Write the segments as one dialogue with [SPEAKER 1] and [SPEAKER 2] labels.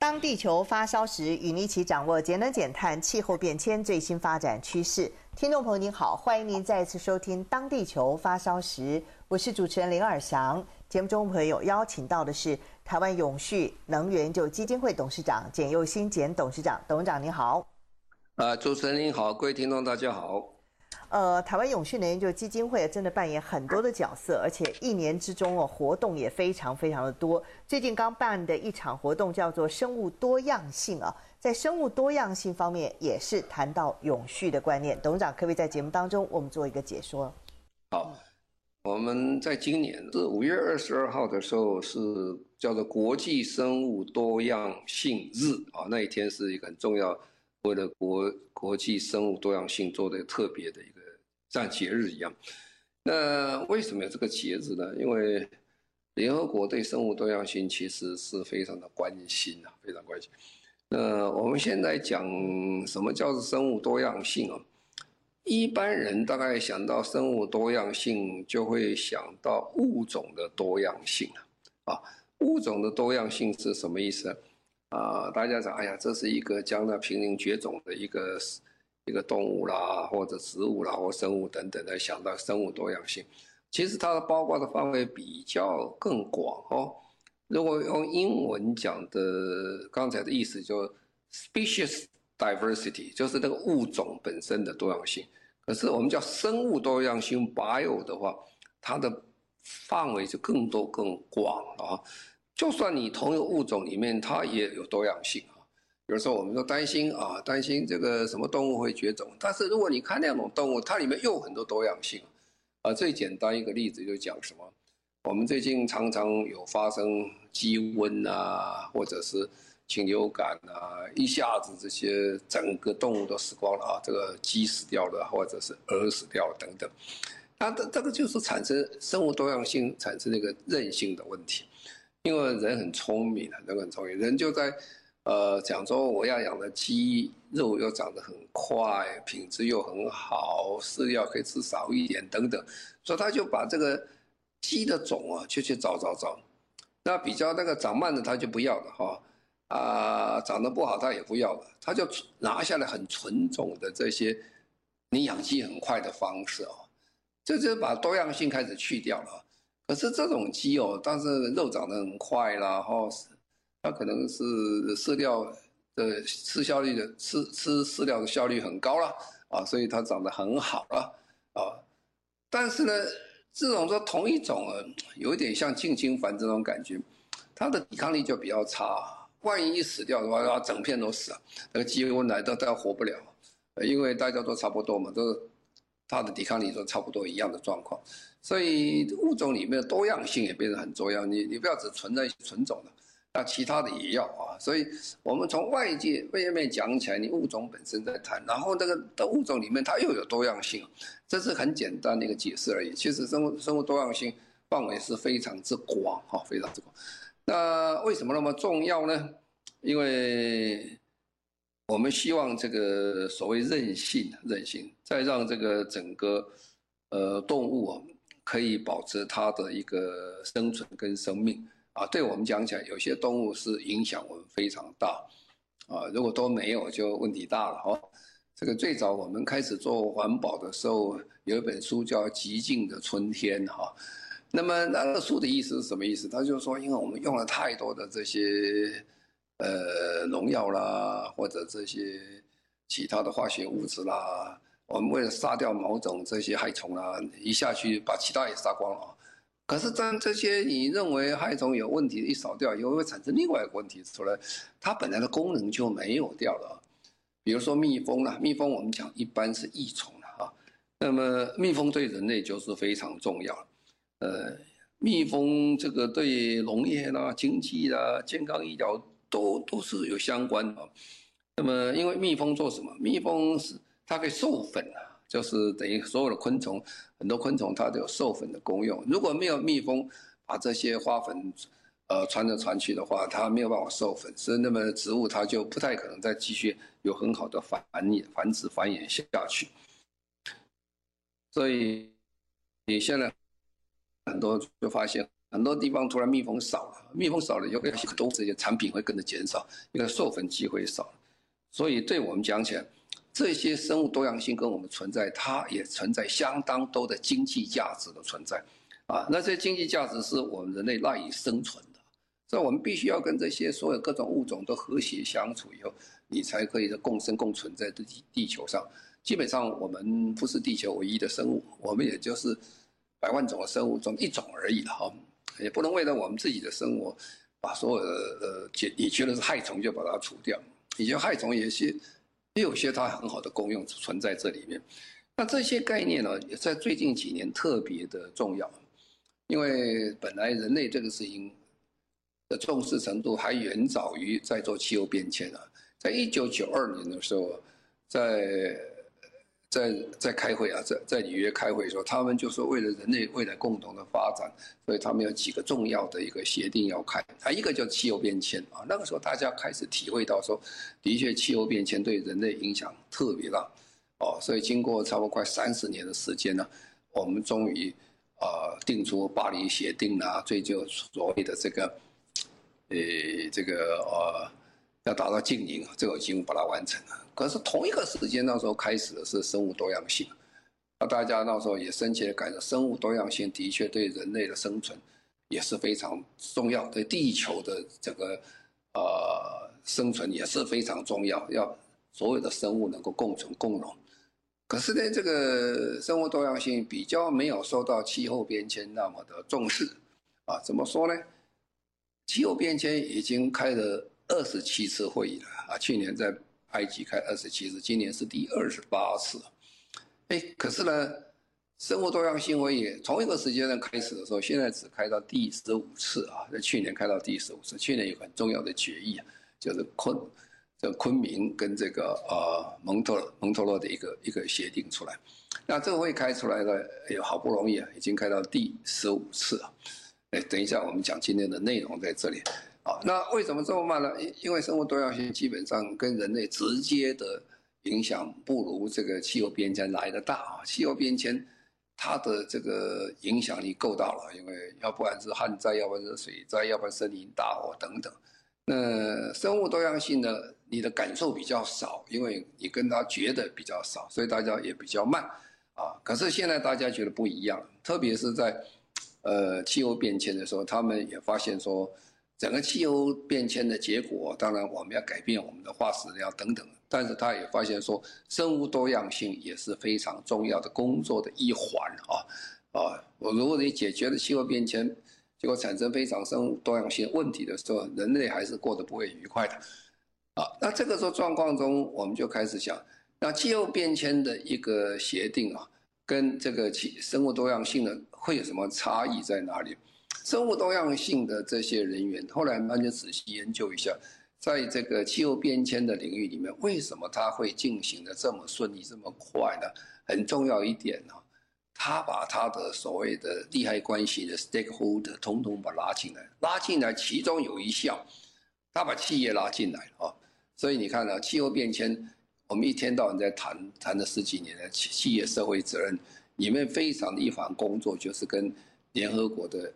[SPEAKER 1] 当地球发烧时，与您一起掌握节能减碳、气候变迁最新发展趋势。听众朋友您好，欢迎您再次收听《当地球发烧时》，我是主持人林尔祥。节目中朋友邀请到的是台湾永续能源就基金会董事长简又新简董事长，董事长您好。
[SPEAKER 2] 呃，主持人您好，各位听众大家好。
[SPEAKER 1] 呃，台湾永续能源研究基金会真的扮演很多的角色，而且一年之中哦，活动也非常非常的多。最近刚办的一场活动叫做“生物多样性”啊，在生物多样性方面也是谈到永续的观念。董事长可不可以在节目当中我们做一个解说？
[SPEAKER 2] 好，我们在今年是五月二十二号的时候是叫做国际生物多样性日啊，那一天是一个很重要，为了国国际生物多样性做的特别的一个。像节日一样，那为什么有这个节日呢？因为联合国对生物多样性其实是非常的关心啊，非常关心。那我们现在讲什么叫做生物多样性啊？一般人大概想到生物多样性，就会想到物种的多样性啊。物种的多样性是什么意思？啊大家讲，哎呀，这是一个将那濒临绝种的一个。一个动物啦，或者植物啦，或生物等等的，想到生物多样性，其实它的包括的范围比较更广哦。如果用英文讲的，刚才的意思就 species diversity，就是那个物种本身的多样性。可是我们叫生物多样性 bio 的话，它的范围就更多更广啊。就算你同一个物种里面，它也有多样性。比如说，我们说担心啊，担心这个什么动物会绝种。但是如果你看那种动物，它里面又很多多样性。啊，最简单一个例子就讲什么？我们最近常常有发生鸡瘟啊，或者是禽流感啊，一下子这些整个动物都死光了啊，这个鸡死掉了，或者是鹅死掉了等等。那这这个就是产生生物多样性产生那个韧性的问题。因为人很聪明的，人很聪明，人就在。呃，讲说我要养的鸡肉又长得很快，品质又很好，饲料可以吃少一点等等，所以他就把这个鸡的种啊，就去找找找。那比较那个长慢的他就不要了哈，啊，长得不好他也不要了，他就拿下来很纯种的这些你养鸡很快的方式哦，这就把多样性开始去掉了。可是这种鸡哦，但是肉长得很快啦，哈。它可能是饲料的吃效率的吃吃饲料的效率很高了啊，所以它长得很好了啊。但是呢，这种说同一种，有点像近亲繁殖这种感觉，它的抵抗力就比较差。万一死掉的话，它整片都死了，那个鸡瘟来都都活不了，因为大家都差不多嘛，都它的抵抗力都差不多一样的状况。所以物种里面的多样性也变得很重要。你你不要只存在纯种的。那其他的也要啊，所以我们从外界外面讲起来，你物种本身在谈，然后那个的物种里面它又有多样性，这是很简单的一个解释而已。其实生物生物多样性范围是非常之广哈，非常之广。那为什么那么重要呢？因为我们希望这个所谓韧性，韧性再让这个整个呃动物啊可以保持它的一个生存跟生命。啊，对我们讲起来，有些动物是影响我们非常大，啊，如果都没有，就问题大了哈。这个最早我们开始做环保的时候，有一本书叫《极静的春天》哈。那么那个书的意思是什么意思？他就是说，因为我们用了太多的这些呃农药啦，或者这些其他的化学物质啦，我们为了杀掉某种这些害虫啦，一下去把其他也杀光了。可是，当这些你认为害虫有问题一扫掉，又会产生另外一个问题出来，它本来的功能就没有掉了。比如说蜜蜂啦，蜜蜂我们讲一般是益虫了啊。那么蜜蜂对人类就是非常重要。呃，蜜蜂这个对农业啦、经济啦、健康医疗都都是有相关的。那么，因为蜜蜂做什么？蜜蜂是它可以授粉啊，就是等于所有的昆虫，很多昆虫它都有授粉的功用。如果没有蜜蜂把这些花粉呃传来传去的话，它没有办法授粉，所以那么植物它就不太可能再继续有很好的繁衍、繁殖、繁衍下去。所以你现在很多就发现。很多地方突然蜜蜂少了，蜜蜂少了以后，很多这些产品会跟着减少，因为授粉机会少。所以对我们讲起来，这些生物多样性跟我们存在，它也存在相当多的经济价值的存在。啊，那这些经济价值是我们人类赖以生存的，所以我们必须要跟这些所有各种物种都和谐相处以后，你才可以共生共存在地地球上。基本上我们不是地球唯一的生物，我们也就是百万种的生物中一种而已了哈。也不能为了我们自己的生活，把所有的呃，你觉得是害虫就把它除掉。你觉得害虫也是，也有些它很好的功用存在这里面。那这些概念呢，也在最近几年特别的重要，因为本来人类这个事情的重视程度还远早于在做气候变迁啊。在一九九二年的时候，在在在开会啊，在在纽约开会的时候，他们就说为了人类未来共同的发展，所以他们有几个重要的一个协定要开。啊，一个叫气候变迁啊，那个时候大家开始体会到说，的确气候变迁对人类影响特别大，哦，所以经过差不多快三十年的时间呢，我们终于啊定出巴黎协定啊，最就所谓的这个，呃，这个呃。要达到净零，这个几乎把它完成了。可是同一个时间，那时候开始的是生物多样性，那大家那时候也深切的感受，生物多样性的确对人类的生存也是非常重要，对地球的这个呃生存也是非常重要，要所有的生物能够共存共荣。可是呢，这个生物多样性比较没有受到气候变迁那么的重视啊？怎么说呢？气候变迁已经开了。二十七次会议了啊！去年在埃及开二十七次，今年是第二十八次。哎，可是呢，生物多样性会议从一个时间段开始的时候，现在只开到第十五次啊。在去年开到第十五次，去年有很重要的决议啊，就是昆这昆明跟这个呃蒙特蒙特洛的一个一个协定出来。那这个会开出来的，哎呦，好不容易啊，已经开到第十五次啊。哎，等一下我们讲今天的内容在这里。啊，那为什么这么慢呢？因因为生物多样性基本上跟人类直接的影响不如这个气候变迁来得大啊。气候变迁它的这个影响力够大了，因为要不然是旱灾，要不然是水灾，要不然森林大火等等。那生物多样性呢，你的感受比较少，因为你跟它觉得比较少，所以大家也比较慢啊。可是现在大家觉得不一样，特别是在呃气候变迁的时候，他们也发现说。整个气候变迁的结果，当然我们要改变我们的化石料等等，但是他也发现说，生物多样性也是非常重要的工作的一环啊啊！我如果你解决了气候变迁，结果产生非常生物多样性问题的时候，人类还是过得不会愉快的啊。那这个时候状况中，我们就开始想，那气候变迁的一个协定啊，跟这个气生物多样性的会有什么差异在哪里？生物多样性的这些人员，后来慢慢仔细研究一下，在这个气候变迁的领域里面，为什么它会进行的这么顺利、这么快呢？很重要一点呢，他把他的所谓的利害关系的 stakeholder 统统把拉进来，拉进来，其中有一项，他把企业拉进来啊。所以你看呢，气候变迁，我们一天到晚在谈，谈了十几年的企企业社会责任，里面非常的一环工作，就是跟联合国的。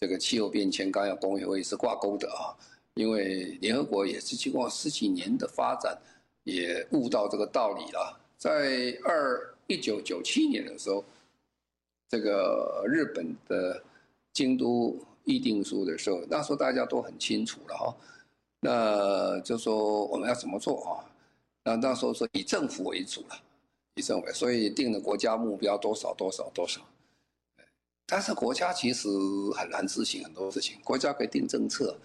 [SPEAKER 2] 这个气候变迁纲要公约会是挂钩的啊，因为联合国也是经过十几年的发展，也悟到这个道理了。在二一九九七年的时候，这个日本的京都议定书的时候，那时候大家都很清楚了哈，那就说我们要怎么做啊？那那时候说以政府为主了，以政府，所以定了国家目标多少多少多少。但是国家其实很难执行很多事情，国家可以定政策，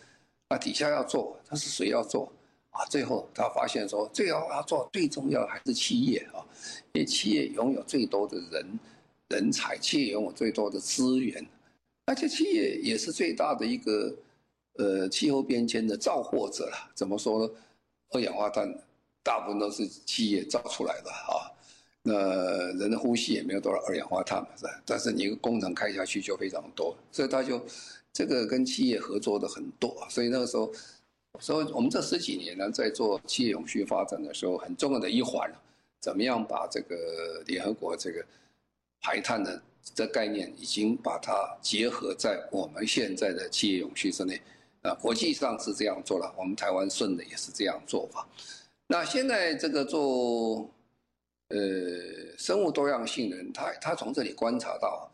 [SPEAKER 2] 那底下要做，但是谁要做啊？最后他发现说，最后要做最重要的还是企业啊，因为企业拥有最多的人人才，企业拥有最多的资源，而且企业也是最大的一个呃气候变迁的造祸者了。怎么说呢？二氧化碳大部分都是企业造出来的啊。那人的呼吸也没有多少二氧化碳嘛，是吧？但是你一个工程开下去就非常多，所以他就这个跟企业合作的很多。所以那个时候，所以我们这十几年呢，在做企业永续发展的时候，很重要的一环，怎么样把这个联合国这个排碳的这概念，已经把它结合在我们现在的企业永续之内。啊，国际上是这样做了，我们台湾顺的也是这样做法。那现在这个做。呃，生物多样性的，他他从这里观察到，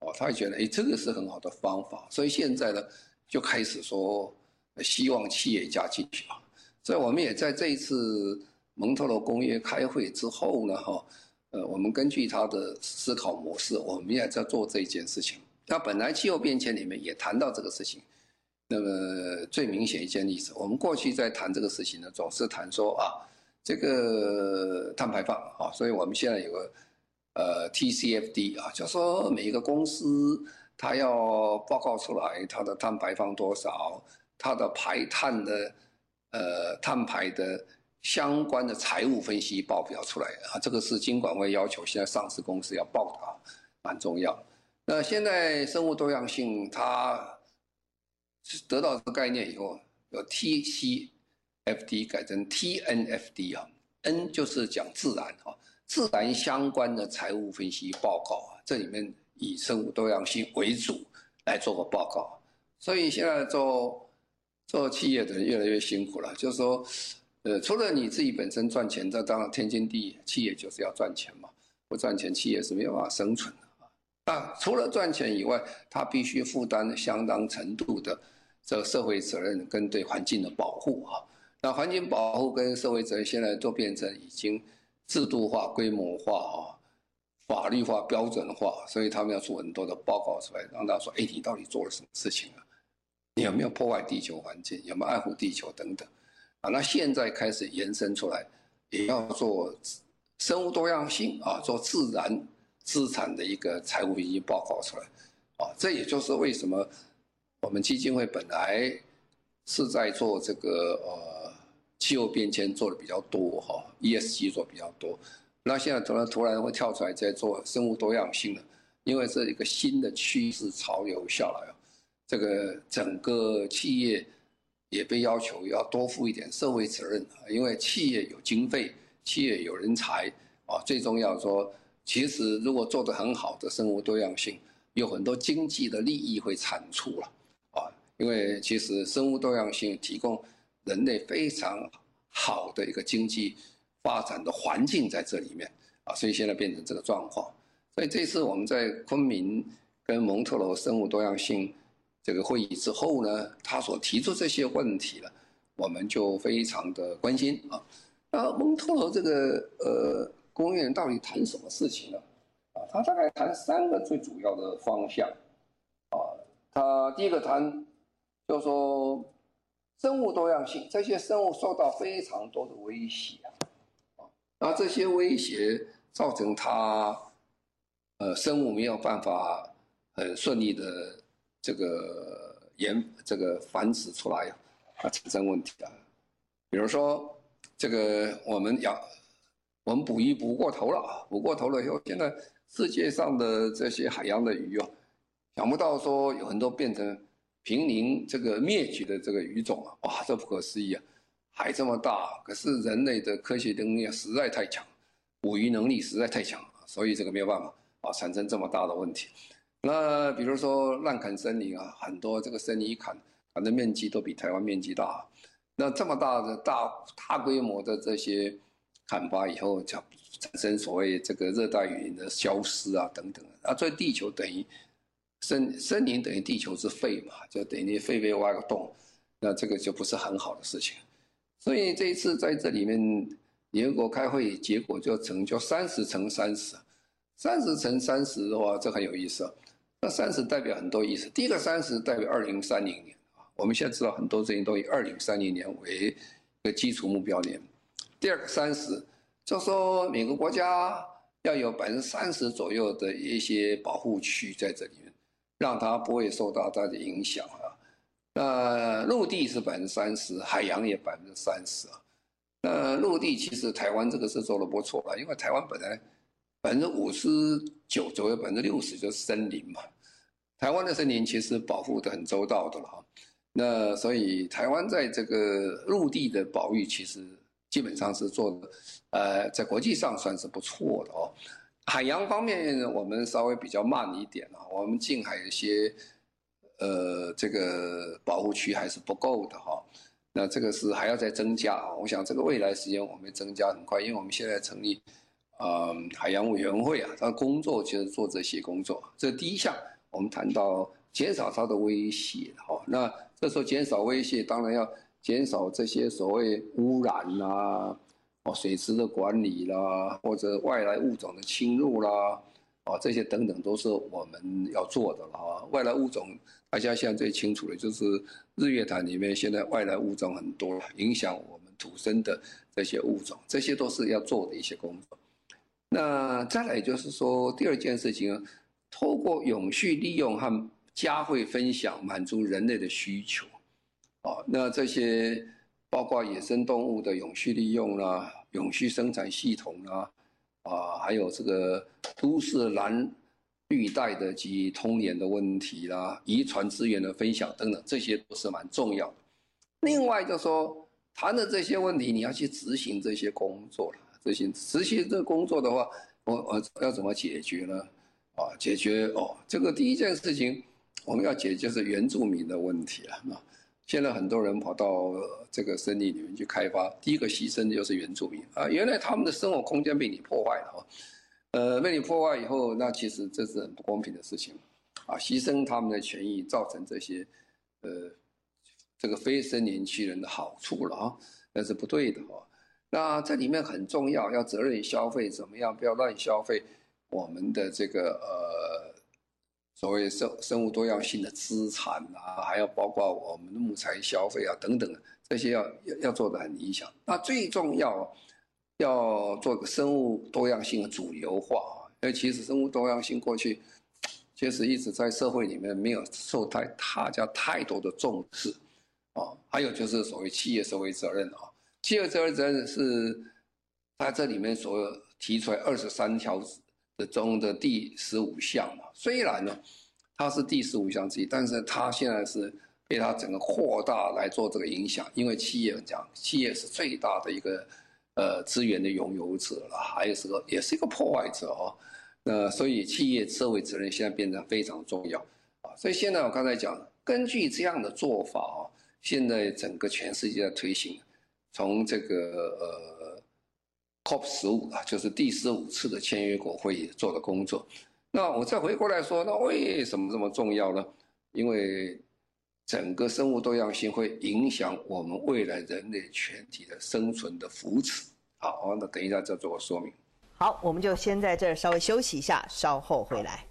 [SPEAKER 2] 哦，他会觉得，哎，这个是很好的方法，所以现在呢，就开始说，希望企业家进去啊。所以我们也在这一次蒙特罗公约开会之后呢，哈，呃，我们根据他的思考模式，我们也在做这件事情。那本来气候变迁里面也谈到这个事情，那么最明显一件例子，我们过去在谈这个事情呢，总是谈说啊。这个碳排放啊，所以我们现在有个呃 TCFD 啊，就说每一个公司它要报告出来它的碳排放多少，它的排碳的呃碳排的相关的财务分析报表出来啊，这个是金管会要求现在上市公司要报的啊，蛮重要。那现在生物多样性它得到这个概念以后，有 TC。F D 改成 T N F D 啊，N 就是讲自然啊，自然相关的财务分析报告啊，这里面以生物多样性为主来做个报告，所以现在做做企业的人越来越辛苦了，就是说，呃，除了你自己本身赚钱，这当然天经地义，企业就是要赚钱嘛，不赚钱企业是没有办法生存的啊。那除了赚钱以外，他必须负担相当程度的这个社会责任跟对环境的保护啊。那环境保护跟社会责任现在都变成已经制度化、规模化啊、法律化、标准化，所以他们要做很多的报告出来，让大家说：哎，你到底做了什么事情啊？你有没有破坏地球环境？有没有爱护地球等等？啊，那现在开始延伸出来，也要做生物多样性啊，做自然资产的一个财务分析报告出来。啊，这也就是为什么我们基金会本来是在做这个呃。气候变迁做的比较多哈，ESG 做比较多，那现在突然突然会跳出来在做生物多样性的，因为这一个新的趋势潮流下来啊，这个整个企业也被要求要多负一点社会责任啊，因为企业有经费，企业有人才啊，最重要说，其实如果做得很好的生物多样性，有很多经济的利益会产出了啊，因为其实生物多样性提供。人类非常好的一个经济发展的环境在这里面啊，所以现在变成这个状况。所以这次我们在昆明跟蒙特罗生物多样性这个会议之后呢，他所提出这些问题了，我们就非常的关心啊。那蒙特罗这个呃公园到底谈什么事情呢？啊，他大概谈三个最主要的方向啊。他第一个谈就是说。生物多样性，这些生物受到非常多的威胁啊，那这些威胁造成它，呃，生物没有办法很顺利的这个延这个繁殖出来啊，产生问题啊。比如说，这个我们养我们捕鱼捕过头了啊，捕过头了以后，现在世界上的这些海洋的鱼啊，想不到说有很多变成。濒临这个灭绝的这个鱼种啊，哇，这不可思议啊！海这么大，可是人类的科学能力实在太强，捕鱼能力实在太强，所以这个没有办法啊，产生这么大的问题。那比如说滥砍森林啊，很多这个森林一砍，砍的面积都比台湾面积大。那这么大的大大规模的这些砍伐以后，就产生所谓这个热带雨林的消失啊等等啊，所以地球等于。森森林等于地球之肺嘛，就等于你肺被挖个洞，那这个就不是很好的事情。所以这一次在这里面联合国开会，结果就成就三十乘三十，三十乘三十的话，这很有意思。那三十代表很多意思。第一个三十代表二零三零年啊，我们现在知道很多事情都以二零三零年为一个基础目标年。第二个三十，就说每个国家要有百分之三十左右的一些保护区在这里面。让它不会受到它的影响啊。那陆地是百分之三十，海洋也百分之三十啊。那陆地其实台湾这个是做得不错了，因为台湾本来百分之五十九左右，百分之六十就是森林嘛。台湾的森林其实保护得很周到的了哈。那所以台湾在这个陆地的保育其实基本上是做的，呃，在国际上算是不错的哦。海洋方面我们稍微比较慢一点啊，我们近海一些。呃，这个保护区还是不够的哈，那这个是还要再增加啊。我想这个未来时间我们增加很快，因为我们现在成立，呃，海洋委员会啊，它工作就是做这些工作。这第一项，我们谈到减少它的威胁哈。那这时候减少威胁，当然要减少这些所谓污染啦，哦，水质的管理啦，或者外来物种的侵入啦，啊，这些等等都是我们要做的了啊。外来物种。大家现在最清楚的就是日月潭里面现在外来物种很多，影响我们土生的这些物种，这些都是要做的一些工作。那再来就是说，第二件事情，透过永续利用和加惠分享，满足人类的需求。啊，那这些包括野生动物的永续利用啦，永续生产系统啦，啊，还有这个都市蓝。绿带的及通联的问题啦，遗传资源的分享等等，这些都是蛮重要的。另外就说谈的这些问题，你要去执行这些工作了。执行执行这个工作的话，我我要怎么解决呢？啊，解决哦，这个第一件事情我们要解决是原住民的问题了。啊，现在很多人跑到这个森林里面去开发，第一个牺牲的就是原住民啊，原来他们的生活空间被你破坏了。呃，被你破坏以后，那其实这是很不公平的事情，啊，牺牲他们的权益，造成这些，呃，这个非森林区人的好处了啊，那是不对的哈。那这里面很重要，要责任消费怎么样？不要乱消费我们的这个呃，所谓生生物多样性的资产啊，还要包括我们的木材消费啊等等，这些要要要做得很理想。那最重要。要做个生物多样性的主流化啊，因为其实生物多样性过去确实一直在社会里面没有受太大家太多的重视啊。还有就是所谓企业社会责任啊，企业社会责任是在这里面所提出来二十三条的中的第十五项嘛。虽然呢，它是第十五项之一，但是它现在是被它整个扩大来做这个影响，因为企业讲，企业是最大的一个。呃，资源的拥有者了，还有是个，也是一个破坏者哦。那所以企业社会责任现在变得非常重要啊。所以现在我刚才讲，根据这样的做法啊，现在整个全世界在推行，从这个呃 COP 十五啊，就是第十五次的签约国会议做的工作。那我再回过来说，那为什么这么重要呢？因为整个生物多样性会影响我们未来人类全体的生存的扶持。好，那等一下再做个说明。
[SPEAKER 1] 好，我们就先在这儿稍微休息一下，稍后回来。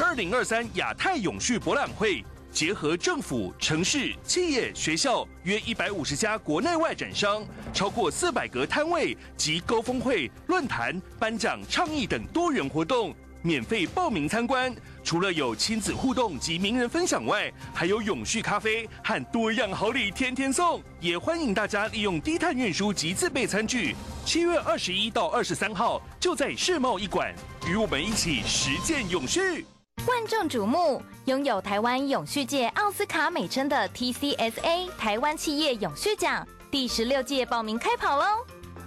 [SPEAKER 3] 二零二三亚太永续博览会结合政府、城市、企业、学校约一百五十家国内外展商，超过四百个摊位及高峰会、论坛、颁奖、倡议等多元活动。免费报名参观，除了有亲子互动及名人分享外，还有永续咖啡和多样好礼天天送。也欢迎大家利用低碳运输及自备餐具。七月二十一到二十三号，就在世贸一馆，与我们一起实践永续。
[SPEAKER 4] 万众瞩目，拥有台湾永续界奥斯卡美称的 TCSA 台湾企业永续奖第十六届报名开跑喽！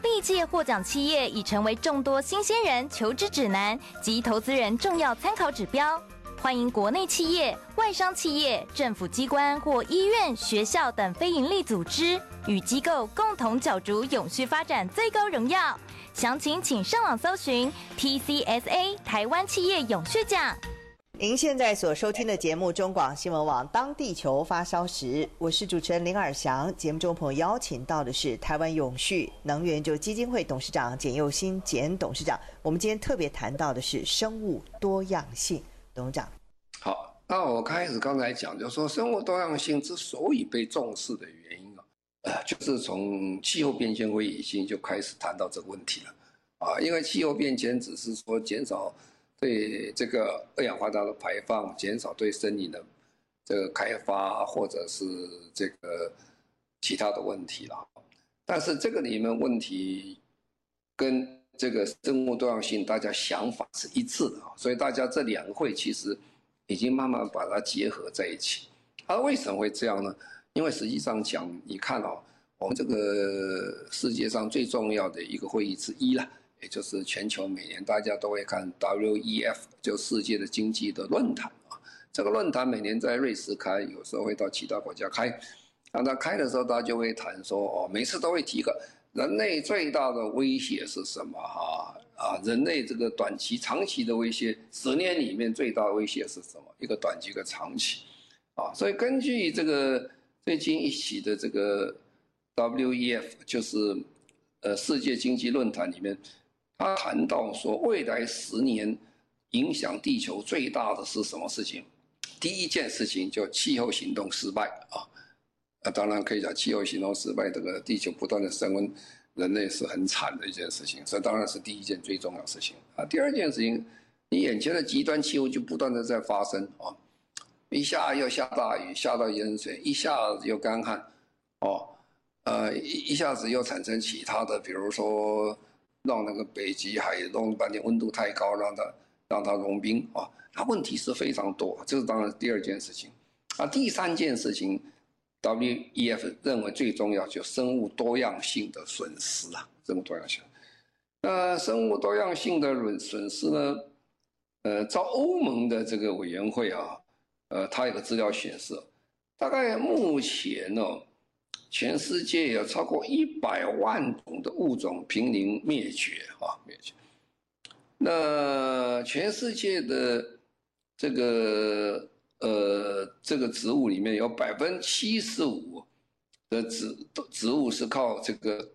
[SPEAKER 4] 历届获奖企业已成为众多新鲜人求职指南及投资人重要参考指标。欢迎国内企业、外商企业、政府机关或医院、学校等非营利组织与机构共同角逐永续发展最高荣耀。详情请上网搜寻 TCSA 台湾企业永续奖。
[SPEAKER 1] 您现在所收听的节目中广新闻网《当地球发烧时》，我是主持人林尔祥。节目中朋友邀请到的是台湾永续能源就基金会董事长简佑新简董事长。我们今天特别谈到的是生物多样性，董事长。
[SPEAKER 2] 好，那我开始刚才讲，就是说生物多样性之所以被重视的原因啊，呃，就是从气候变迁会议已经就开始谈到这个问题了啊，因为气候变迁只是说减少。对这个二氧化碳的排放减少，对森林的这个开发或者是这个其他的问题了。但是这个里面问题跟这个生物多样性，大家想法是一致的啊，所以大家这两个会其实已经慢慢把它结合在一起。而为什么会这样呢？因为实际上讲，你看哦，我们这个世界上最重要的一个会议之一了，也就是全球每年大家都会看 WEF，就世界的经济的论坛啊。这个论坛每年在瑞士开，有时候会到其他国家开。当他开的时候，大家就会谈说哦，每次都会提一个人类最大的威胁是什么？哈啊，人类这个短期、长期的威胁，十年里面最大的威胁是什么？一个短期，一个长期，啊，所以根据这个最近一起的这个 WEF，就是呃世界经济论坛里面，他谈到说，未来十年影响地球最大的是什么事情？第一件事情就气候行动失败啊，那当然可以讲气候行动失败，这个地球不断的升温，人类是很惨的一件事情，这当然是第一件最重要的事情啊。第二件事情，你眼前的极端气候就不断的在发生啊，一下又下大雨，下到淹水，一下子又干旱，哦，呃一一下子又产生其他的，比如说让那个北极海弄半天温度太高，让它让它融冰啊。它问题是非常多，这是当然第二件事情，啊，第三件事情，WEF 认为最重要就生物多样性的损失啊，生物多样性。那生物多样性的损损失呢？呃，照欧盟的这个委员会啊，呃，它有个资料显示，大概目前呢，全世界有超过一百万种的物种濒临灭绝啊，灭绝。那全世界的这个呃，这个植物里面有百分之七十五的植植物是靠这个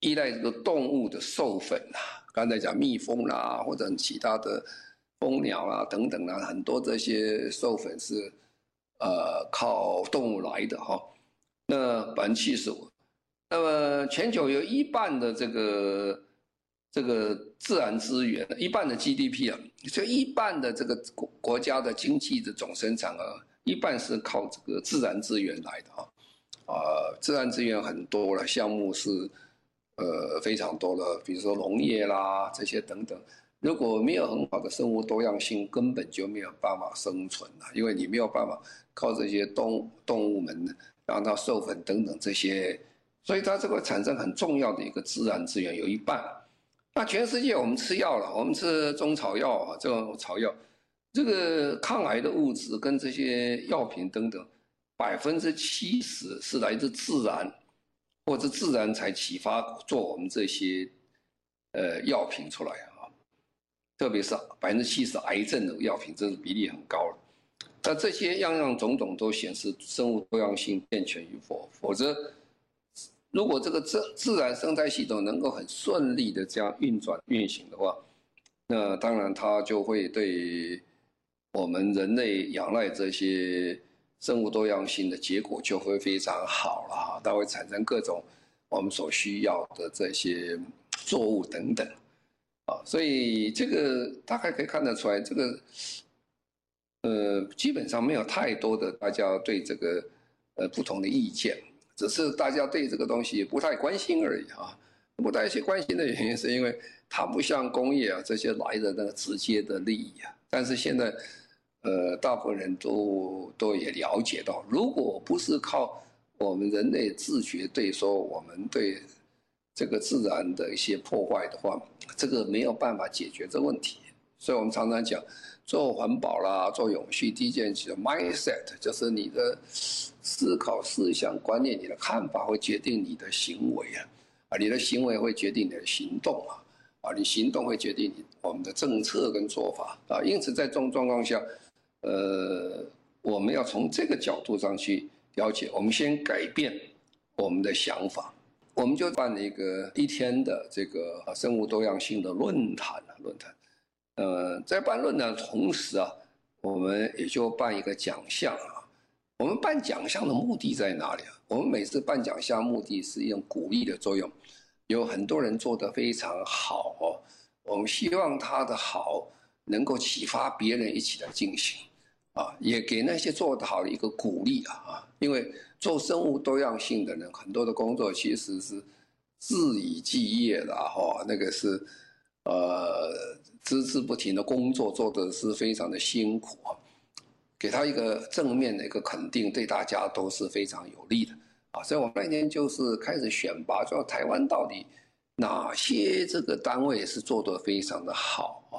[SPEAKER 2] 依赖这个动物的授粉啊，刚才讲蜜蜂啦，或者其他的蜂鸟啊等等啊，很多这些授粉是呃靠动物来的哈。那百分之七十五，那么全球有一半的这个。这个自然资源，一半的 GDP 啊，就一半的这个国国家的经济的总生产额，一半是靠这个自然资源来的啊，啊，自然资源很多了，项目是呃非常多的，比如说农业啦这些等等，如果没有很好的生物多样性，根本就没有办法生存了，因为你没有办法靠这些动动物们让它授粉等等这些，所以它这个产生很重要的一个自然资源，有一半。那全世界我们吃药了，我们吃中草药啊，这种草药，这个抗癌的物质跟这些药品等等，百分之七十是来自自然，或者自然才启发做我们这些呃药品出来啊，特别是百分之七十癌症的药品，这是比例很高了。那这些样样种种都显示生物多样性健全与否，否则。如果这个自自然生态系统能够很顺利的这样运转运行的话，那当然它就会对我们人类仰赖这些生物多样性的结果就会非常好了哈，它会产生各种我们所需要的这些作物等等，啊，所以这个大概可以看得出来，这个呃基本上没有太多的大家对这个呃不同的意见。只是大家对这个东西不太关心而已啊，不太去关心的原因是因为它不像工业啊这些来的那个直接的利益啊。但是现在，呃，大部分人都都也了解到，如果不是靠我们人类自觉对说我们对这个自然的一些破坏的话，这个没有办法解决这问题。所以我们常常讲。做环保啦，做永续，第一件事 mindset 就是你的思考、思想、观念，你的看法会决定你的行为啊，啊，你的行为会决定你的行动啊，啊，你行动会决定你我们的政策跟做法啊，因此在这种状况下，呃，我们要从这个角度上去了解，我们先改变我们的想法，我们就办了一个一天的这个生物多样性的论坛啊论坛。呃，在办论坛同时啊，我们也就办一个奖项啊。我们办奖项的目的在哪里啊？我们每次办奖项目的是一种鼓励的作用。有很多人做得非常好哦，我们希望他的好能够启发别人一起来进行。啊，也给那些做得好的一个鼓励啊啊，因为做生物多样性的人，很多的工作其实是日以继夜的哈，那个是呃孜孜不停的工作，做的是非常的辛苦啊，给他一个正面的一个肯定，对大家都是非常有利的啊，所以我们那天就是开始选拔，说台湾到底哪些这个单位是做得非常的好啊，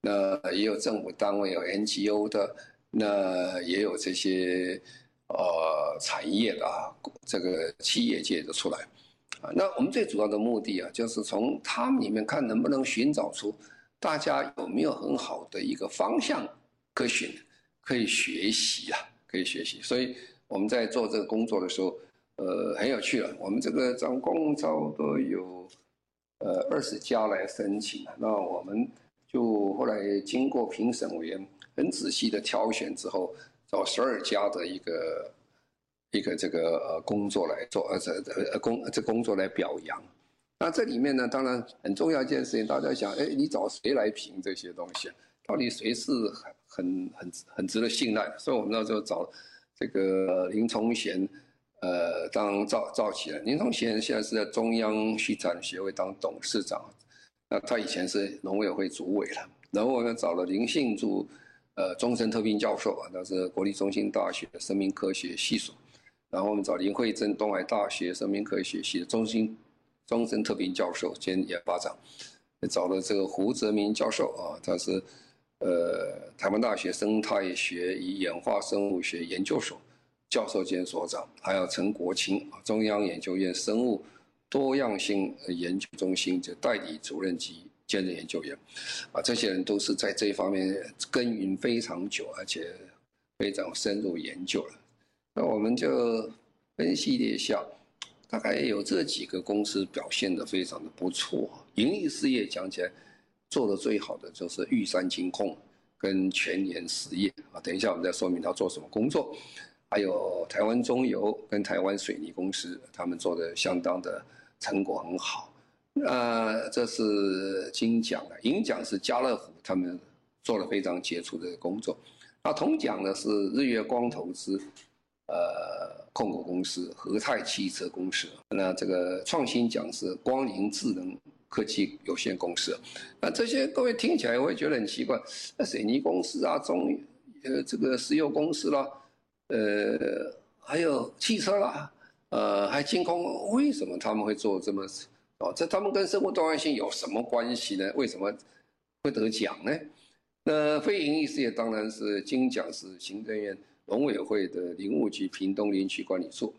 [SPEAKER 2] 那也有政府单位，有 NGO 的。那也有这些呃产业的啊，这个企业界的出来啊。那我们最主要的目的啊，就是从他们里面看能不能寻找出大家有没有很好的一个方向可循，可以学习啊，可以学习。所以我们在做这个工作的时候，呃，很有趣了。我们这个总共差不多有呃二十家来申请，那我们就后来经过评审委员。很仔细的挑选之后，找十二家的一个一个这个工作来做，呃这呃工这工作来表扬。那这里面呢，当然很重要一件事情，大家想，哎，你找谁来评这些东西？到底谁是很很很很值得信赖？所以我们那时候找这个林崇贤，呃，当召召集人。林崇贤现在是在中央畜产协会当董事长，那他以前是农委会主委了。然后我们找了林信柱。呃，终身特聘教授啊，那是国立中兴大学的生命科学系所。然后我们找林慧珍，东海大学生命科学系的中心终身特聘教授兼研发长。找了这个胡泽明教授啊，他是呃台湾大学生态学与演化生物学研究所教授兼所长。还有陈国清，中央研究院生物多样性研究中心的代理主任级。兼任研究员，啊，这些人都是在这方面耕耘非常久，而且非常深入研究了。那我们就分析了一下，大概有这几个公司表现得非常的不错。盈利事业讲起来，做的最好的就是玉山金控跟全联实业啊。等一下我们再说明他做什么工作。还有台湾中油跟台湾水泥公司，他们做的相当的成果很好。呃，这是金奖的，银奖是家乐福，他们做了非常杰出的工作。那铜奖呢是日月光投资，呃，控股公司和泰汽车公司。那这个创新奖是光临智能科技有限公司。那这些各位听起来会觉得很奇怪，那水泥公司啊，中呃这个石油公司啦，呃，还有汽车啦，呃，还金控，为什么他们会做这么？哦，这他们跟生物多样性有什么关系呢？为什么会得奖呢？那非营利事业当然是金奖是行政院农委会的林务局屏东林区管理处，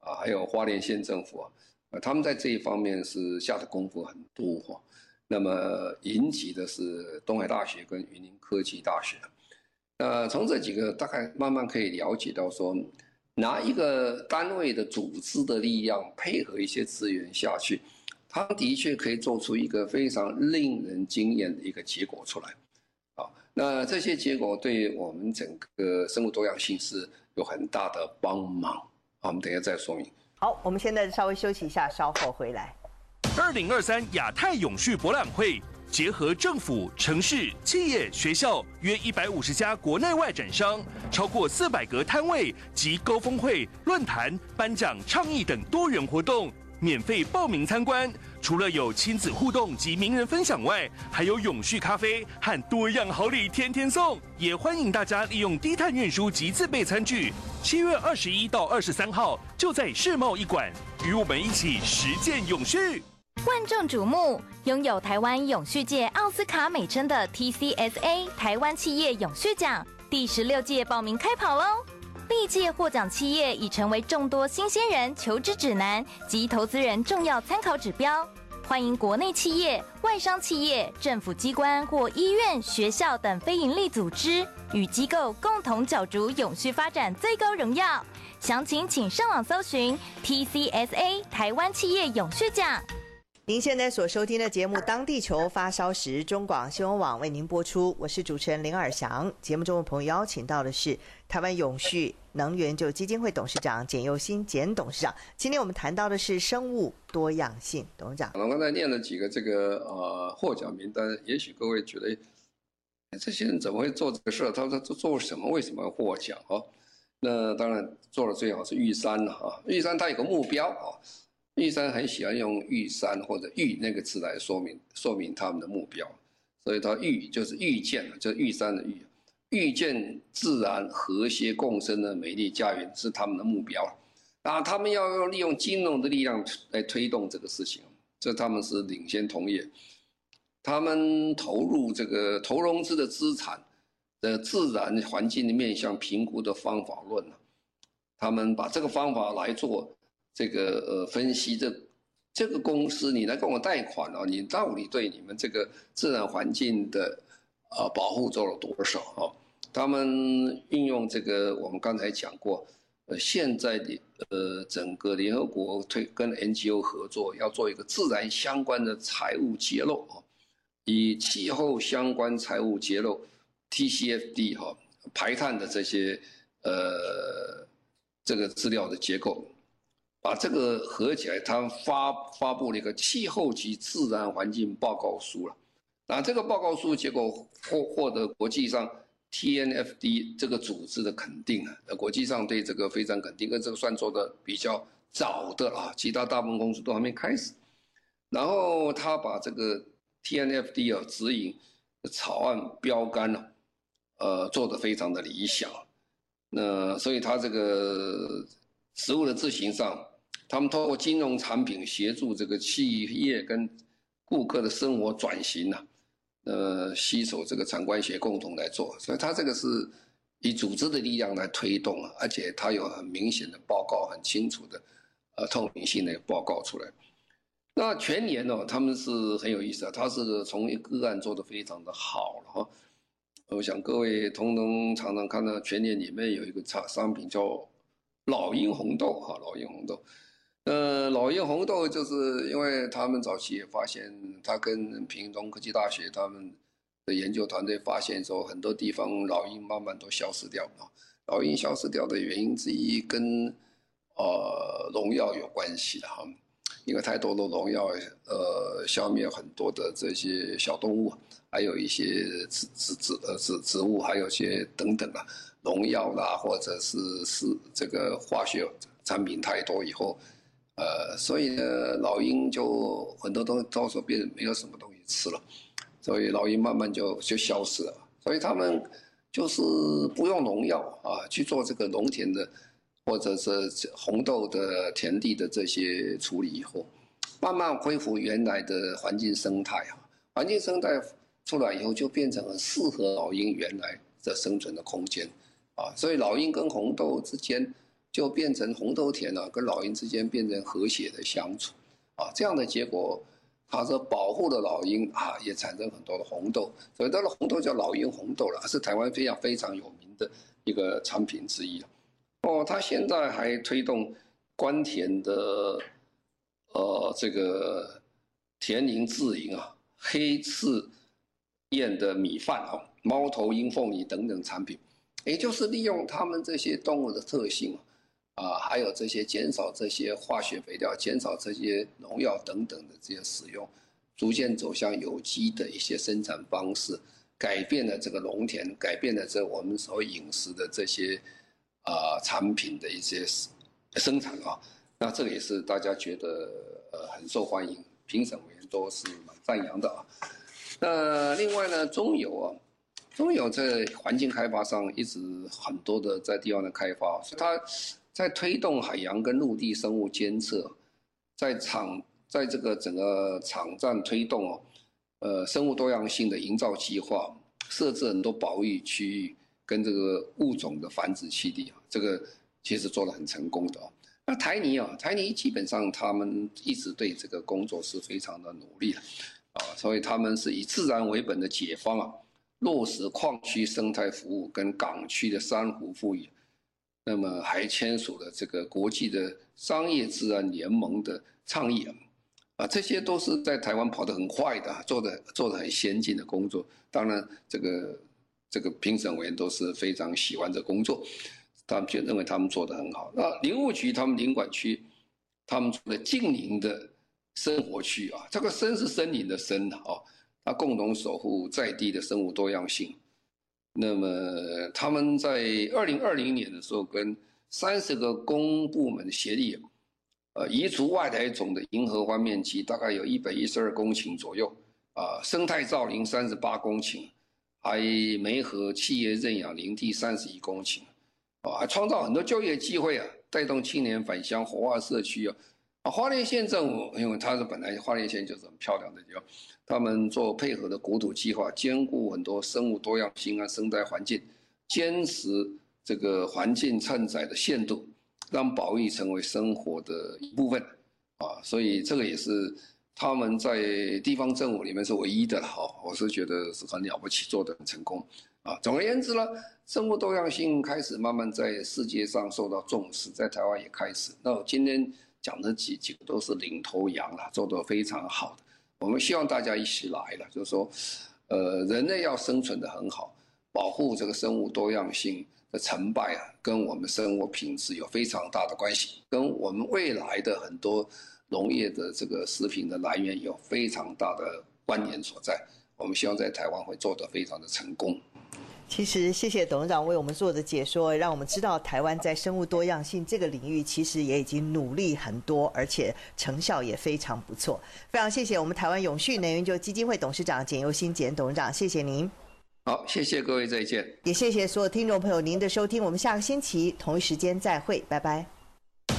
[SPEAKER 2] 啊，还有花莲县政府啊，啊，他们在这一方面是下的功夫很多哈。那么银级的是东海大学跟云林科技大学。那从这几个大概慢慢可以了解到说，拿一个单位的组织的力量配合一些资源下去。他的确可以做出一个非常令人惊艳的一个结果出来，那这些结果对我们整个生物多样性是有很大的帮忙。好，我们等一下再说明。
[SPEAKER 1] 好，我们现在稍微休息一下，稍后回来。
[SPEAKER 3] 二零二三亚太永续博览会结合政府、城市、企业、学校约一百五十家国内外展商，超过四百个摊位及高峰会、论坛、颁奖、倡议等多元活动。免费报名参观，除了有亲子互动及名人分享外，还有永续咖啡和多样好礼天天送。也欢迎大家利用低碳运输及自备餐具。七月二十一到二十三号，就在世贸一馆，与我们一起实践永续。
[SPEAKER 4] 万众瞩目，拥有台湾永续界奥斯卡美称的 TCSA 台湾企业永续奖第十六届报名开跑喽！历届获奖企业已成为众多新鲜人求职指南及投资人重要参考指标。欢迎国内企业、外商企业、政府机关或医院、学校等非营利组织与机构共同角逐永续发展最高荣耀。详情请上网搜寻 TCSA 台湾企业永续奖。
[SPEAKER 1] 您现在所收听的节目《当地球发烧时》，中广新闻网为您播出。我是主持人林尔祥。节目中的朋友邀请到的是台湾永续能源就基金会董事长简又新简董事长。今天我们谈到的是生物多样性，董事长。
[SPEAKER 2] 我刚才念了几个这个呃获奖名单，也许各位觉得这些人怎么会做这个事儿？他做做什么？为什么要获奖？哦，那当然做的最好是玉山了啊！玉山他有个目标啊，玉山很喜欢用玉山或者玉那个字来说明说明他们的目标，所以他玉就是遇见，就是玉山的玉，遇见自然和谐共生的美丽家园是他们的目标。啊，他们要用利用金融的力量来推动这个事情，这他们是领先同业。他们投入这个投融资的资产的自然环境的面向评估的方法论，他们把这个方法来做这个呃分析，这这个公司你来跟我贷款啊，你到底对你们这个自然环境的啊保护做了多少啊？他们运用这个我们刚才讲过，呃，现在的呃整个联合国推跟 NGO 合作，要做一个自然相关的财务揭露啊。以气候相关财务揭露 （TCFD） 哈排碳的这些呃这个资料的结构，把这个合起来，他发发布了一个气候及自然环境报告书了。那这个报告书结果获获得国际上 TNFD 这个组织的肯定啊，国际上对这个非常肯定，跟这个算做的比较早的啊，其他大部分公司都还没开始。然后他把这个。TNFD 啊，指引草案标杆呢，呃，做得非常的理想。那所以他这个食物的执行上，他们通过金融产品协助这个企业跟顾客的生活转型呐，呃，携手这个产官学共同来做。所以他这个是以组织的力量来推动啊，而且他有很明显的报告，很清楚的呃透明性的报告出来。那全年呢，他们是很有意思啊，他是从一个案做得非常的好了哈。我想各位通通常常看到全年里面有一个产商品叫老鹰红豆哈，老鹰红豆。呃，老鹰红豆就是因为他们早期也发现，他跟屏东科技大学他们的研究团队发现说，很多地方老鹰慢慢都消失掉了。老鹰消失掉的原因之一跟呃农药有关系的哈。因为太多的农药，呃，消灭很多的这些小动物，还有一些植植植呃植植物，还有些等等啊，农药啦，或者是是这个化学产品太多以后，呃，所以呢，老鹰就很多东西到时候变没有什么东西吃了，所以老鹰慢慢就就消失了，所以他们就是不用农药啊去做这个农田的。或者是红豆的田地的这些处理以后，慢慢恢复原来的环境生态啊，环境生态出来以后就变成很适合老鹰原来的生存的空间，啊，所以老鹰跟红豆之间就变成红豆田了，跟老鹰之间变成和谐的相处，啊，这样的结果，它是保护了老鹰啊，也产生很多的红豆，所以它的红豆叫老鹰红豆了，是台湾非常非常有名的一个产品之一。哦，他现在还推动官田的，呃，这个田林自营啊，黑翅燕的米饭啊，猫头鹰凤梨等等产品，也就是利用他们这些动物的特性啊，啊还有这些减少这些化学肥料、减少这些农药等等的这些使用，逐渐走向有机的一些生产方式，改变了这个农田，改变了这我们所饮食的这些。啊，产品的一些生产啊，那这个也是大家觉得呃很受欢迎，评审委员都是蛮赞扬的啊。那另外呢，中油啊，中油在环境开发上一直很多的在地方的开发，所以它在推动海洋跟陆地生物监测，在场在这个整个场站推动哦，呃，生物多样性的营造计划，设置很多保育区域。跟这个物种的繁殖基地啊，这个其实做得很成功的啊。那台泥啊，台泥基本上他们一直对这个工作是非常的努力的啊，所以他们是以自然为本的解方啊，落实矿区生态服务跟港区的珊瑚复育，那么还签署了这个国际的商业自然联盟的倡议啊，啊，这些都是在台湾跑得很快的，做的做的很先进的工作。当然这个。这个评审委员都是非常喜欢这工作，他们就认为他们做得很好。那林务局他们林管区，他们做的近邻的生活区啊，这个森是森林的森啊，它共同守护在地的生物多样性，那么他们在二零二零年的时候，跟三十个公部门协力，呃，移除外来种的银合欢面积大概有一百一十二公顷左右，啊，生态造林三十八公顷，还媒合企业认养林地三十一公顷，啊，创造很多就业机会啊，带动青年返乡活化社区啊。花莲县政府，因为它是本来花莲县就是很漂亮的地方，他们做配合的国土计划，兼顾很多生物多样性啊、生态环境，坚持这个环境承载的限度，让保育成为生活的一部分，啊，所以这个也是他们在地方政府里面是唯一的哈，我是觉得是很了不起，做得很成功，啊，总而言之呢，生物多样性开始慢慢在世界上受到重视，在台湾也开始，那我今天。讲的几几个都是领头羊了，做得非常好的。我们希望大家一起来了，就是说，呃，人类要生存的很好，保护这个生物多样性的成败啊，跟我们生活品质有非常大的关系，跟我们未来的很多农业的这个食品的来源有非常大的关联所在。我们希望在台湾会做得非常的成功。
[SPEAKER 1] 其实，谢谢董事长为我们做的解说，让我们知道台湾在生物多样性这个领域，其实也已经努力很多，而且成效也非常不错。非常谢谢我们台湾永续能源就基金会董事长简又新简董事长，谢谢您。
[SPEAKER 2] 好，谢谢各位，再见。
[SPEAKER 1] 也谢谢所有听众朋友您的收听，我们下个星期同一时间再会，拜拜。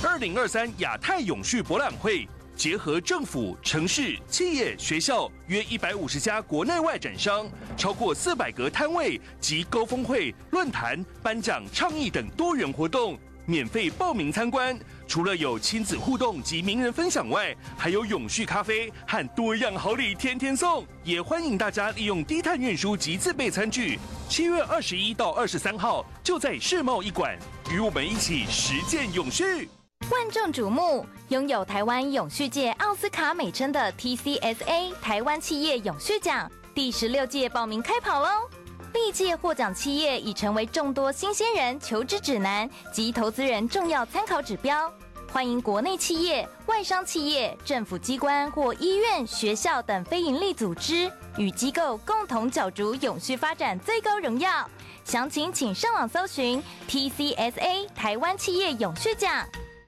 [SPEAKER 3] 二零二三亚太永续博览会。结合政府、城市、企业、学校约一百五十家国内外展商，超过四百个摊位及高峰会、论坛、颁奖、倡议等多元活动，免费报名参观。除了有亲子互动及名人分享外，还有永续咖啡和多样好礼天天送。也欢迎大家利用低碳运输及自备餐具。七月二十一到二十三号，就在世贸一馆，与我们一起实践永续。
[SPEAKER 4] 万众瞩目，拥有台湾永续界奥斯卡美称的 TCSA 台湾企业永续奖第十六届报名开跑喽！历届获奖企业已成为众多新鲜人求职指南及投资人重要参考指标。欢迎国内企业、外商企业、政府机关或医院、学校等非营利组织与机构共同角逐永续发展最高荣耀。详情请上网搜寻 TCSA 台湾企业永续奖。